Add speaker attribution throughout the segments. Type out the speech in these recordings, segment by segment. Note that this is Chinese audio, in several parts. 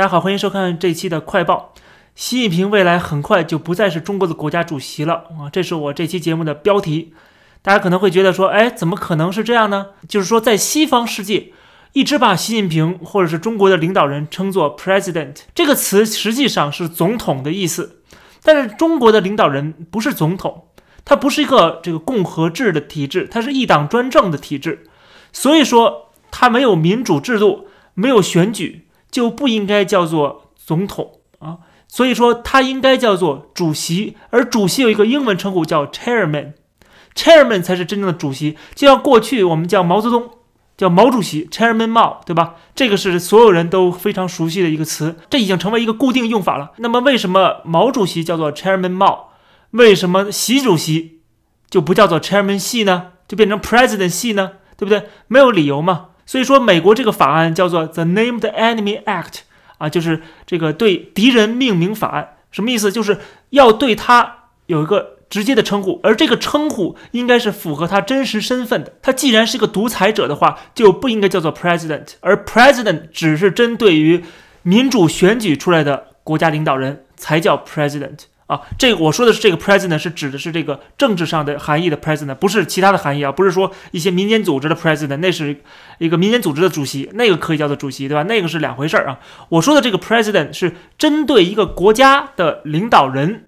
Speaker 1: 大家好，欢迎收看这期的快报。习近平未来很快就不再是中国的国家主席了啊，这是我这期节目的标题。大家可能会觉得说，哎，怎么可能是这样呢？就是说，在西方世界，一直把习近平或者是中国的领导人称作 president 这个词，实际上是总统的意思。但是中国的领导人不是总统，他不是一个这个共和制的体制，他是一党专政的体制，所以说他没有民主制度，没有选举。就不应该叫做总统啊，所以说他应该叫做主席，而主席有一个英文称呼叫 chairman，chairman 才是真正的主席。就像过去我们叫毛泽东，叫毛主席，chairman Mao，，对吧？这个是所有人都非常熟悉的一个词，这已经成为一个固定用法了。那么为什么毛主席叫做 chairman Mao？？为什么习主席就不叫做 chairman 系呢？就变成 president 系呢？对不对？没有理由嘛。所以说，美国这个法案叫做 The Named Enemy Act，啊，就是这个对敌人命名法案，什么意思？就是要对他有一个直接的称呼，而这个称呼应该是符合他真实身份的。他既然是个独裁者的话，就不应该叫做 President，而 President 只是针对于民主选举出来的国家领导人才叫 President。啊，这个我说的是这个 president 是指的是这个政治上的含义的 president，不是其他的含义啊，不是说一些民间组织的 president，那是一个民间组织的主席，那个可以叫做主席，对吧？那个是两回事儿啊。我说的这个 president 是针对一个国家的领导人，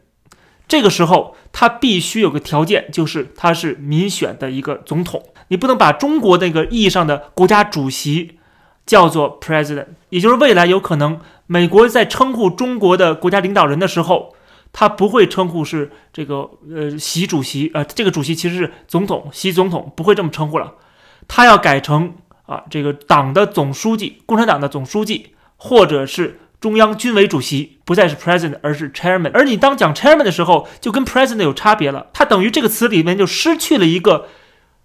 Speaker 1: 这个时候他必须有个条件，就是他是民选的一个总统，你不能把中国那个意义上的国家主席叫做 president，也就是未来有可能美国在称呼中国的国家领导人的时候。他不会称呼是这个呃习主席，呃这个主席其实是总统，习总统不会这么称呼了，他要改成啊这个党的总书记，共产党的总书记，或者是中央军委主席，不再是 president，而是 chairman。而你当讲 chairman 的时候，就跟 president 有差别了，它等于这个词里面就失去了一个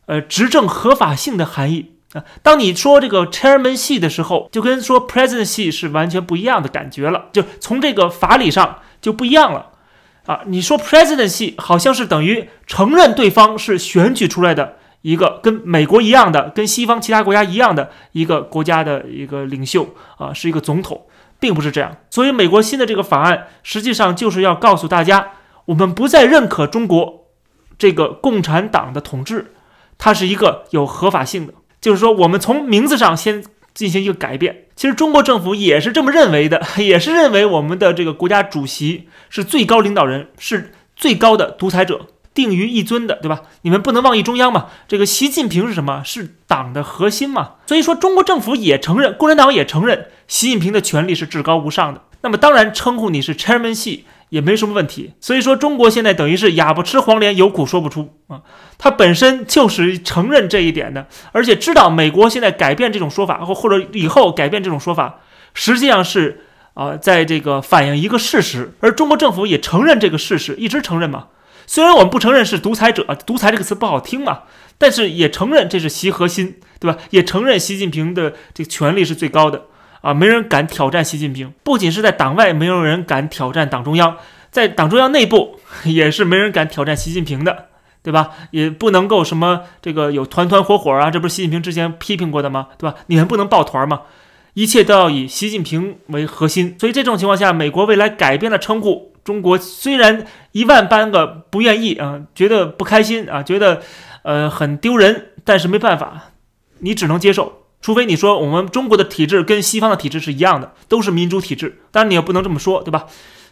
Speaker 1: 呃执政合法性的含义啊。当你说这个 chairman 系的时候，就跟说 president 系是完全不一样的感觉了，就从这个法理上就不一样了。啊，你说 presidency 好像是等于承认对方是选举出来的一个跟美国一样的、跟西方其他国家一样的一个国家的一个领袖啊，是一个总统，并不是这样。所以，美国新的这个法案实际上就是要告诉大家，我们不再认可中国这个共产党的统治，它是一个有合法性的。就是说，我们从名字上先。进行一个改变，其实中国政府也是这么认为的，也是认为我们的这个国家主席是最高领导人，是最高的独裁者，定于一尊的，对吧？你们不能忘记中央嘛。这个习近平是什么？是党的核心嘛。所以说，中国政府也承认，共产党也承认，习近平的权力是至高无上的。那么，当然称呼你是 chairman 系。也没什么问题，所以说中国现在等于是哑巴吃黄连，有苦说不出啊。他本身就是承认这一点的，而且知道美国现在改变这种说法，或或者以后改变这种说法，实际上是啊，在这个反映一个事实。而中国政府也承认这个事实，一直承认嘛。虽然我们不承认是独裁者，独裁这个词不好听嘛，但是也承认这是习核心，对吧？也承认习近平的这个权力是最高的。啊，没人敢挑战习近平，不仅是在党外没有人敢挑战党中央，在党中央内部 也是没人敢挑战习近平的，对吧？也不能够什么这个有团团伙伙啊，这不是习近平之前批评过的吗？对吧？你们不能抱团吗？一切都要以习近平为核心。所以这种情况下，美国未来改变了称呼，中国虽然一万般个不愿意啊，觉得不开心啊，觉得呃很丢人，但是没办法，你只能接受。除非你说我们中国的体制跟西方的体制是一样的，都是民主体制，当然你也不能这么说，对吧？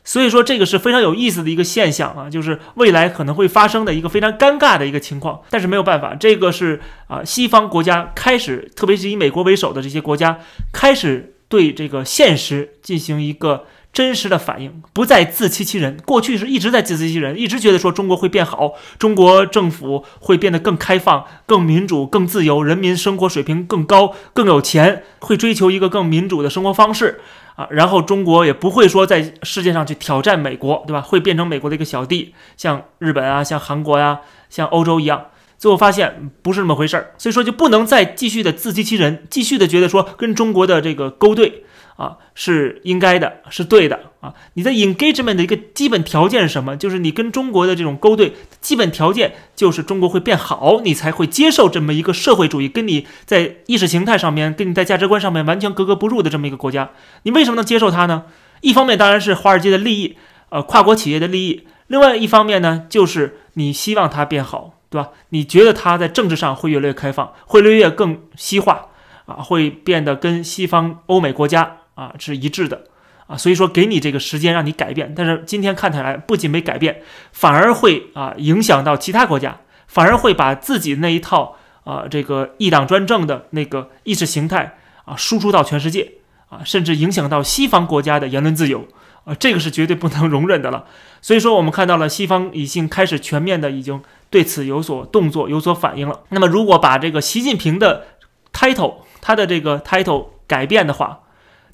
Speaker 1: 所以说这个是非常有意思的一个现象啊，就是未来可能会发生的一个非常尴尬的一个情况。但是没有办法，这个是啊，西方国家开始，特别是以美国为首的这些国家开始对这个现实进行一个。真实的反应，不再自欺欺人。过去是一直在自欺欺人，一直觉得说中国会变好，中国政府会变得更开放、更民主、更自由，人民生活水平更高、更有钱，会追求一个更民主的生活方式啊。然后中国也不会说在世界上去挑战美国，对吧？会变成美国的一个小弟，像日本啊、像韩国呀、像欧洲一样。最后发现不是那么回事儿，所以说就不能再继续的自欺欺人，继续的觉得说跟中国的这个勾兑。啊，是应该的，是对的啊。你的 engagement 的一个基本条件是什么？就是你跟中国的这种勾兑，基本条件就是中国会变好，你才会接受这么一个社会主义，跟你在意识形态上面，跟你在价值观上面完全格格不入的这么一个国家。你为什么能接受它呢？一方面当然是华尔街的利益，呃，跨国企业的利益；另外一方面呢，就是你希望它变好，对吧？你觉得它在政治上会越来越开放，会越来越更西化，啊，会变得跟西方欧美国家。啊，是一致的啊，所以说给你这个时间让你改变，但是今天看起来不仅没改变，反而会啊影响到其他国家，反而会把自己那一套啊这个一党专政的那个意识形态啊输出到全世界啊，甚至影响到西方国家的言论自由啊，这个是绝对不能容忍的了。所以说我们看到了西方已经开始全面的已经对此有所动作、有所反应了。那么如果把这个习近平的 title 他的这个 title 改变的话，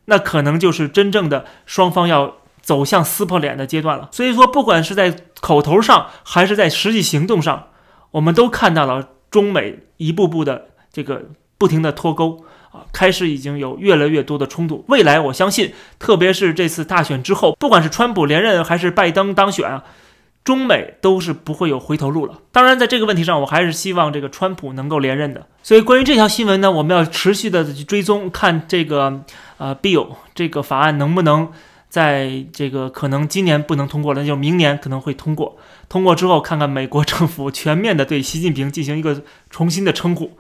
Speaker 1: 那可能就是真正的双方要走向撕破脸的阶段了。所以说，不管是在口头上还是在实际行动上，我们都看到了中美一步步的这个不停的脱钩啊，开始已经有越来越多的冲突。未来，我相信，特别是这次大选之后，不管是川普连任还是拜登当选啊。中美都是不会有回头路了。当然，在这个问题上，我还是希望这个川普能够连任的。所以，关于这条新闻呢，我们要持续的去追踪，看这个呃 bill 这个法案能不能在这个可能今年不能通过了，那就明年可能会通过。通过之后，看看美国政府全面的对习近平进行一个重新的称呼。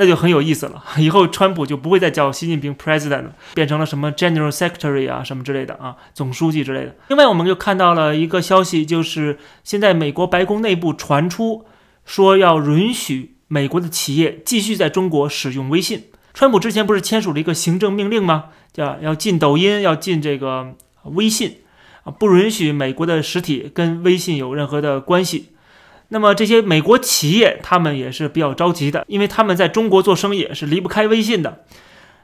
Speaker 1: 那就很有意思了，以后川普就不会再叫习近平 President，了变成了什么 General Secretary 啊，什么之类的啊，总书记之类的。另外，我们就看到了一个消息，就是现在美国白宫内部传出说要允许美国的企业继续在中国使用微信。川普之前不是签署了一个行政命令吗？叫要禁抖音，要禁这个微信啊，不允许美国的实体跟微信有任何的关系。那么这些美国企业，他们也是比较着急的，因为他们在中国做生意是离不开微信的。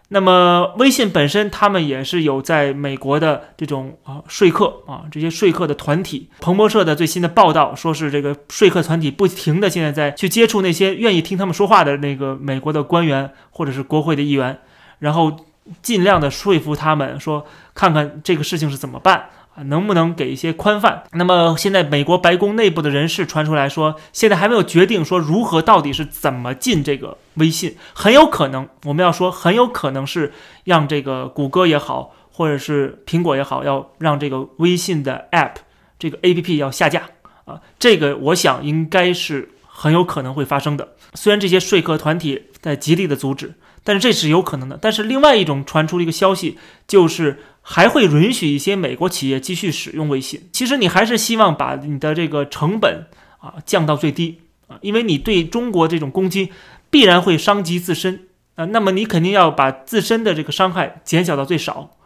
Speaker 1: 那么微信本身，他们也是有在美国的这种啊说客啊这些说客的团体。彭博社的最新的报道说是这个说客团体不停的现在在去接触那些愿意听他们说话的那个美国的官员或者是国会的议员，然后尽量的说服他们说看看这个事情是怎么办。啊，能不能给一些宽泛？那么现在美国白宫内部的人士传出来说，现在还没有决定说如何到底是怎么进这个微信，很有可能我们要说很有可能是让这个谷歌也好，或者是苹果也好，要让这个微信的 App 这个 APP 要下架啊，这个我想应该是很有可能会发生的。虽然这些说客团体在极力的阻止，但是这是有可能的。但是另外一种传出一个消息就是。还会允许一些美国企业继续使用微信。其实你还是希望把你的这个成本啊降到最低啊，因为你对中国这种攻击必然会伤及自身啊。那么你肯定要把自身的这个伤害减小到最少。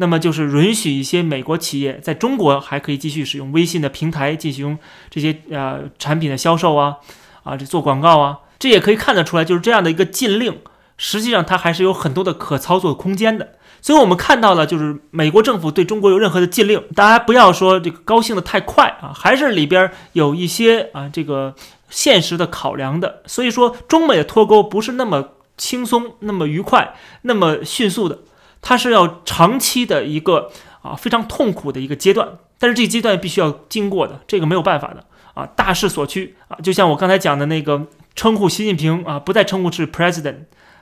Speaker 1: 那么就是允许一些美国企业在中国还可以继续使用微信的平台进行这些呃产品的销售啊啊这做广告啊，这也可以看得出来，就是这样的一个禁令，实际上它还是有很多的可操作空间的。所以，我们看到了，就是美国政府对中国有任何的禁令，大家不要说这个高兴的太快啊，还是里边有一些啊这个现实的考量的。所以说，中美的脱钩不是那么轻松、那么愉快、那么迅速的，它是要长期的一个啊非常痛苦的一个阶段。但是这个阶段必须要经过的，这个没有办法的啊，大势所趋啊，就像我刚才讲的那个称呼习近平啊，不再称呼是 president。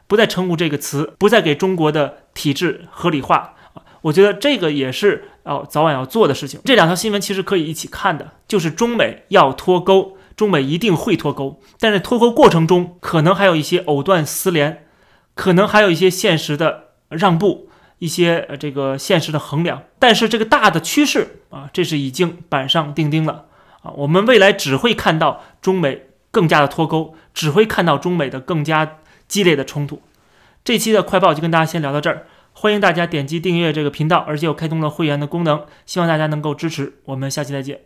Speaker 1: 不再称呼这个词，不再给中国的体制合理化啊！我觉得这个也是要早晚要做的事情。这两条新闻其实可以一起看的，就是中美要脱钩，中美一定会脱钩，但是脱钩过程中可能还有一些藕断丝连，可能还有一些现实的让步，一些呃这个现实的衡量。但是这个大的趋势啊，这是已经板上钉钉了啊！我们未来只会看到中美更加的脱钩，只会看到中美的更加。激烈的冲突，这期的快报就跟大家先聊到这儿，欢迎大家点击订阅这个频道，而且我开通了会员的功能，希望大家能够支持，我们下期再见。